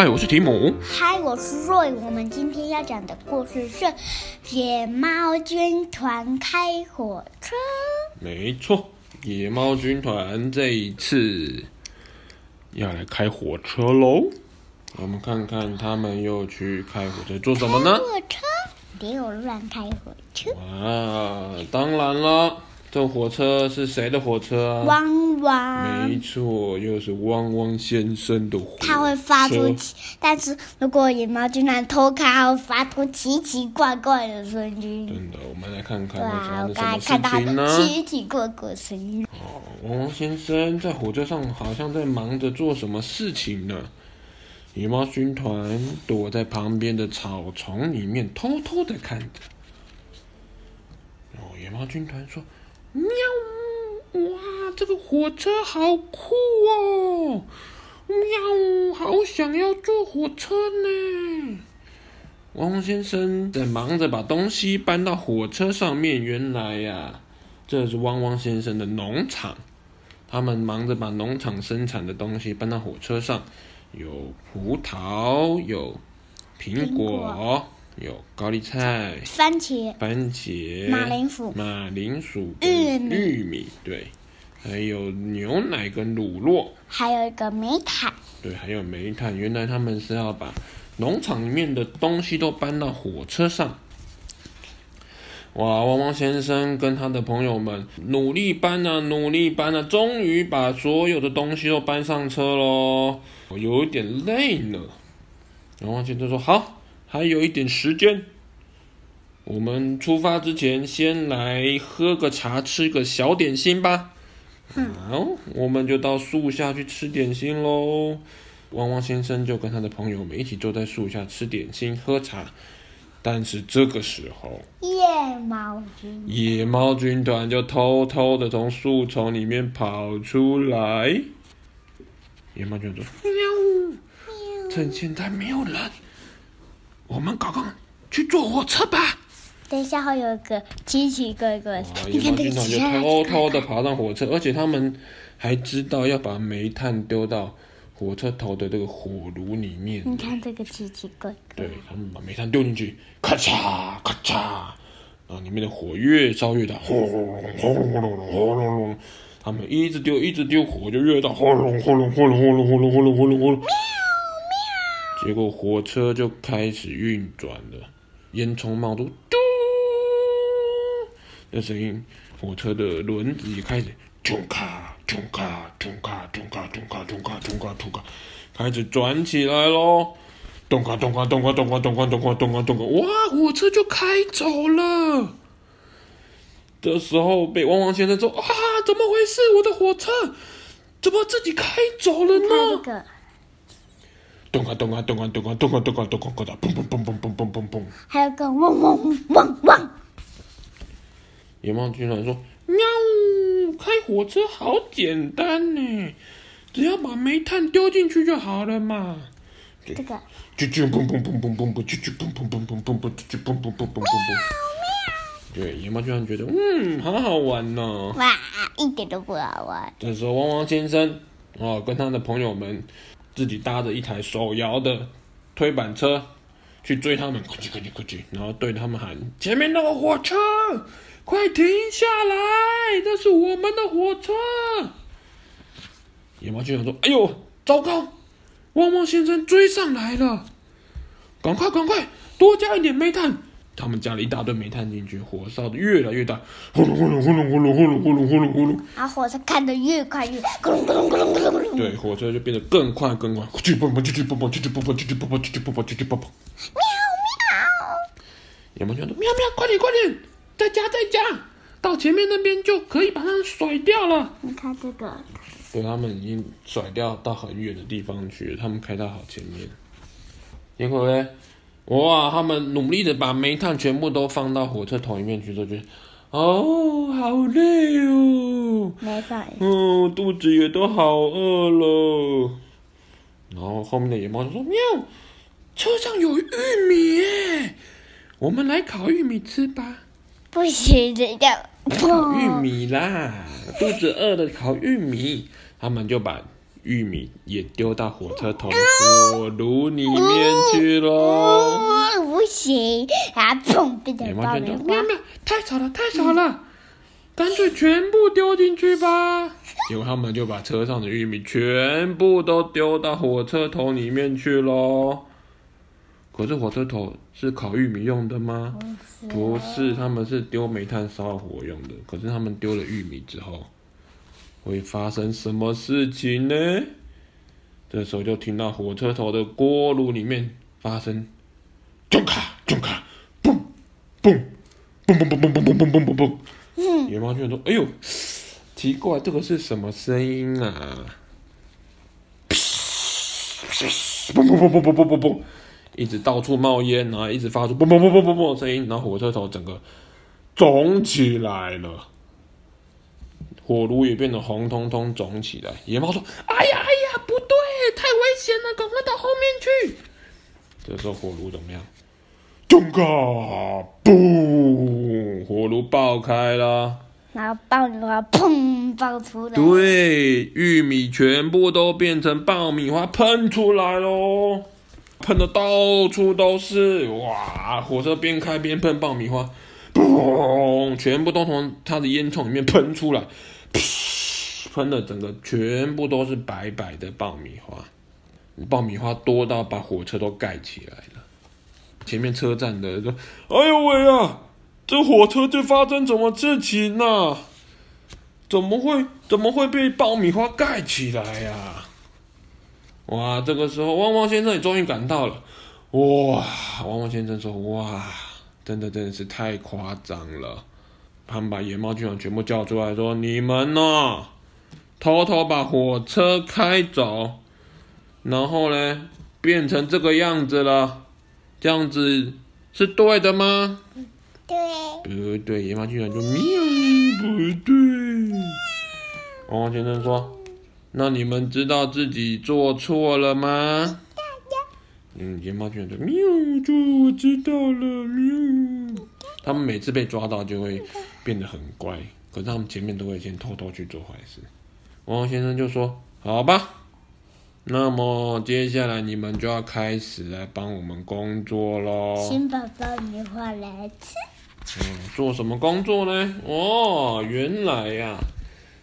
嗨，我是提姆。嗨，我是瑞。我们今天要讲的故事是《野猫军团开火车》。没错，野猫军团这一次要来开火车喽。我们看看他们又去开火车做什么呢？开火车，别有乱开火车。啊，当然了。这火车是谁的火车啊？汪汪，没错，又是汪汪先生的火车。它会发出奇，但是如果野猫军团偷看，它会发出奇奇怪怪的声音。真的，我们来看看哇，发生我刚才什么事情呢？奇奇怪怪的声音。哦，汪汪先生在火车上好像在忙着做什么事情呢？野猫军团躲在旁边的草丛里面，偷偷的看着。哦，野猫军团说。喵！哇，这个火车好酷哦！喵，好想要坐火车呢。汪汪先生在忙着把东西搬到火车上面。原来呀、啊，这是汪汪先生的农场。他们忙着把农场生产的东西搬到火车上，有葡萄，有苹果。苹果有高丽菜、番茄、番茄、马铃薯、马铃薯、玉米、玉米，对，还有牛奶跟乳酪，还有一个煤炭，对，还有煤炭。原来他们是要把农场里面的东西都搬到火车上。哇，汪汪先生跟他的朋友们努力搬啊，努力搬啊，终于把所有的东西都搬上车喽。我有一点累了。汪汪先生说：“好。”还有一点时间，我们出发之前先来喝个茶，吃个小点心吧。好，我们就到树下去吃点心喽。汪汪先生就跟他的朋友们一起坐在树下吃点心、喝茶。但是这个时候，野猫军野猫军团就偷偷的从树丛里面跑出来。野猫军团说：“喵，趁现在没有人。”我们刚刚去坐火车吧。等一下会有一个奇奇怪怪的。野猫军团就偷偷的爬上火车，而且他们还知道要把煤炭丢到火车头的这个火炉里面。你看这个奇奇怪怪。对，他们把煤炭丢进去，咔嚓咔嚓，然后里面的火越烧越大，轰隆轰隆轰隆轰隆隆，他们一直丢一直丢，火就越大，轰隆轰隆轰隆轰隆轰隆轰隆轰隆轰隆。结果火车就开始运转了，烟囱冒出嘟的声音，火车的轮子也开始咚咔咚咔咚咔咚咔咚咔咚咔咚咔咚咔，开始转起来喽！咚咔咚咔咚咔咚咔咚咔咚咔咚咔咚咔，哇！火车就开走了。这时候被汪汪先生说：“啊，怎么回事？我的火车怎么自己开走了呢？”咚啊咚啊咚啊咚啊咚啊咚啊咚啊咚啊！砰砰砰砰砰砰砰砰！还有个嗡嗡嗡嗡。野猫居然说：“喵，开火车好简单呢，只要把煤炭丢进去就好了嘛。”这个。啾啾砰砰砰砰砰砰，啾啾砰砰砰砰砰砰，啾啾砰砰砰砰砰砰。对，野猫居然觉得嗯，好好玩呢。哇，一点都不好玩。这时候，汪汪先生哦，跟他的朋友们。自己搭着一台手摇的推板车去追他们，咕叽咕叽咕叽，然后对他们喊：“前面那个火车，快停下来！这是我们的火车。”野猫就想说：“哎呦，糟糕！汪汪先生追上来了，赶快赶快，多加一点煤炭。”他们加了一大堆煤炭进去，火烧得越来越大，轰隆轰隆轰隆轰隆轰隆轰隆轰隆轰隆。然后火车开得越快越，咕隆咕隆咕隆咕隆咕隆。对，火车就变得更快更快，啾嘣嘣啾啾嘣嘣啾啾嘣嘣啾啾嘣嘣啾啾嘣嘣啾啾嘣嘣。喵喵！野猫军团说：喵喵，快点快点，再加再加，到前面那边就可以把它们甩掉了。你看这个。对，他们已经甩掉到很远的地方去了，他们开到好前面。结果呢？哇！他们努力的把煤炭全部都放到火车头里面去，就觉得哦，好累哦，没错，嗯，肚子也都好饿了。然后后面的野猫就说：“喵，车上有玉米耶，我们来烤玉米吃吧。”不行，这样烤玉米啦，肚子饿了烤玉米。他们就把玉米也丢到火车头的火炉里面去喽。太吵了，太吵了，干脆全部丢进去吧。结果他们就把车上的玉米全部都丢到火车头里面去喽。可是火车头是烤玉米用的吗？不是，他们是丢煤炭烧火用的。可是他们丢了玉米之后，会发生什么事情呢？这时候就听到火车头的锅炉里面发生，咚卡咚卡，嘣嘣嘣嘣嘣嘣嘣嘣嘣嘣嘣。野猫居然说：“哎呦，奇怪，这个是什么声音啊？”嘣嘣嘣嘣嘣嘣嘣嘣。一直到处冒烟，然后一直发出嘣嘣嘣嘣嘣嘣的声音，然后火车头整个肿起来了，火炉也变得红彤彤肿起来。野猫说：“哎呀哎呀，不对，太危险了，赶快到后面去。”这时候火炉怎么样？咚嘎嘣，火炉爆开了，然后爆米花砰爆出来，对，玉米全部都变成爆米花喷出来喽。喷的到处都是，哇！火车边开边喷爆米花，嘣！全部都从它的烟囱里面喷出来，喷的整个全部都是白白的爆米花，爆米花多到把火车都盖起来了。前面车站的说：“哎呦喂啊，这火车就发生什么事情呢、啊？怎么会怎么会被爆米花盖起来呀、啊？”哇，这个时候汪汪先生也终于赶到了。哇，汪汪先生说：“哇，真的真的是太夸张了。”他们把野猫军团全部叫出来说：“你们呢，偷偷把火车开走，然后呢，变成这个样子了，这样子是对的吗？”对。不对，野猫军团就喵，不对。汪汪先生说。那你们知道自己做错了吗？嗯，野猫居然说：“喵，就我知道了，喵。”他们每次被抓到就会变得很乖，可是他们前面都会先偷偷去做坏事。汪汪先生就说：“好吧，那么接下来你们就要开始来帮我们工作喽。”先把爆米花来吃。嗯，做什么工作呢？哦，原来呀。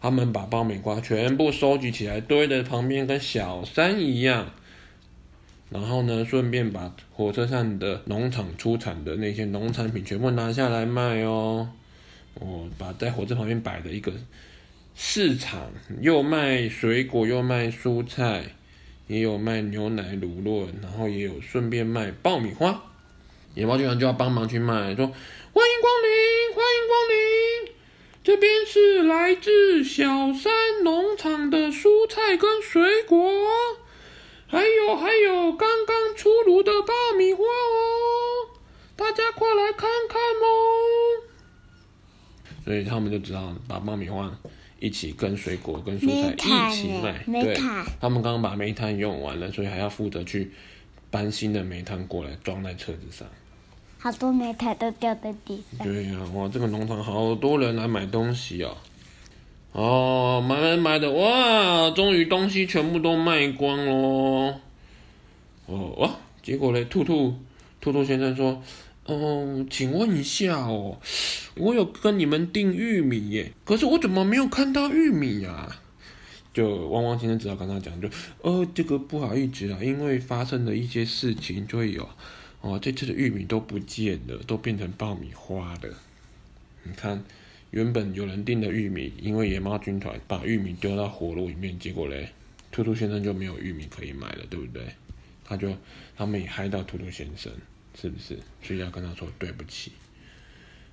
他们把爆米花全部收集起来，堆在旁边，跟小山一样。然后呢，顺便把火车上的农场出产的那些农产品全部拿下来卖哦。哦，把在火车旁边摆的一个市场，又卖水果，又卖蔬菜，也有卖牛奶、乳酪，然后也有顺便卖爆米花。野猫警长就要帮忙去卖，说：“欢迎光临，欢迎光临。”这边是来自小山农场的蔬菜跟水果，还有还有刚刚出炉的爆米花哦，大家快来看看哦。所以他们就知道把爆米花一起跟水果跟蔬菜一起卖。对，他们刚刚把煤炭用完了，所以还要负责去搬新的煤炭过来装在车子上。好多煤炭都掉在地上。对呀、啊，哇，这个农场好多人来买东西哦。哦，买买买的，哇，终于东西全部都卖光喽。哦哇，结果嘞，兔兔兔兔先生说，哦，请问一下哦，我有跟你们订玉米耶，可是我怎么没有看到玉米呀、啊？就汪汪先生只好跟他讲，就，哦，这个不好意思啊，因为发生了一些事情，就会有。哦，这次的玉米都不见了，都变成爆米花了。你看，原本有人订的玉米，因为野猫军团把玉米丢到火炉里面，结果嘞，兔兔先生就没有玉米可以买了，对不对？他就他们也害到兔兔先生，是不是？所以要跟他说对不起。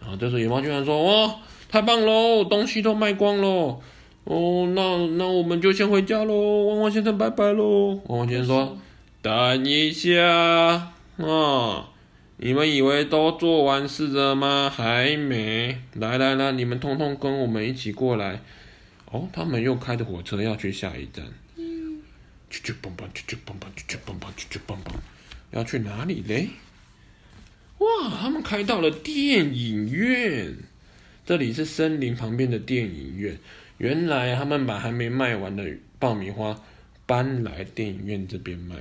然后这时候野猫居然说：“哇，太棒喽，东西都卖光喽。哦，那那我们就先回家喽，汪汪先生拜拜喽。”汪汪先生说：“等一下。”啊、哦！你们以为都做完事了吗？还没！来来来，你们通通跟我们一起过来。哦，他们又开着火车要去下一站。嗯。去去蹦蹦，啾啾蹦蹦，啾啾蹦蹦，啾啾蹦蹦，要去哪里嘞？哇！他们开到了电影院。这里是森林旁边的电影院。原来他们把还没卖完的爆米花搬来电影院这边卖，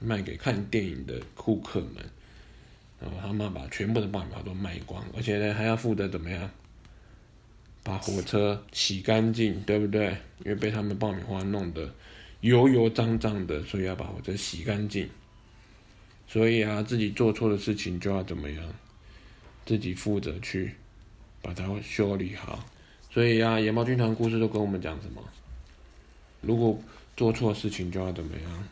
卖给看电影的顾客们。然后他们把全部的爆米花都卖光，而且呢还要负责怎么样，把火车洗干净，对不对？因为被他们爆米花弄得油油脏脏的，所以要把火车洗干净。所以啊，自己做错的事情就要怎么样，自己负责去把它修理好。所以啊，野猫军团故事都跟我们讲什么？如果做错事情就要怎么样？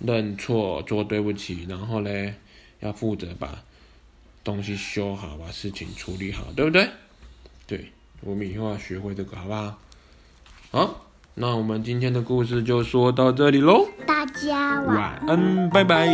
认错，做对不起，然后嘞，要负责把东西修好，把事情处理好，对不对？对，我们以后要学会这个，好不好？好，那我们今天的故事就说到这里喽。大家晚安，拜拜。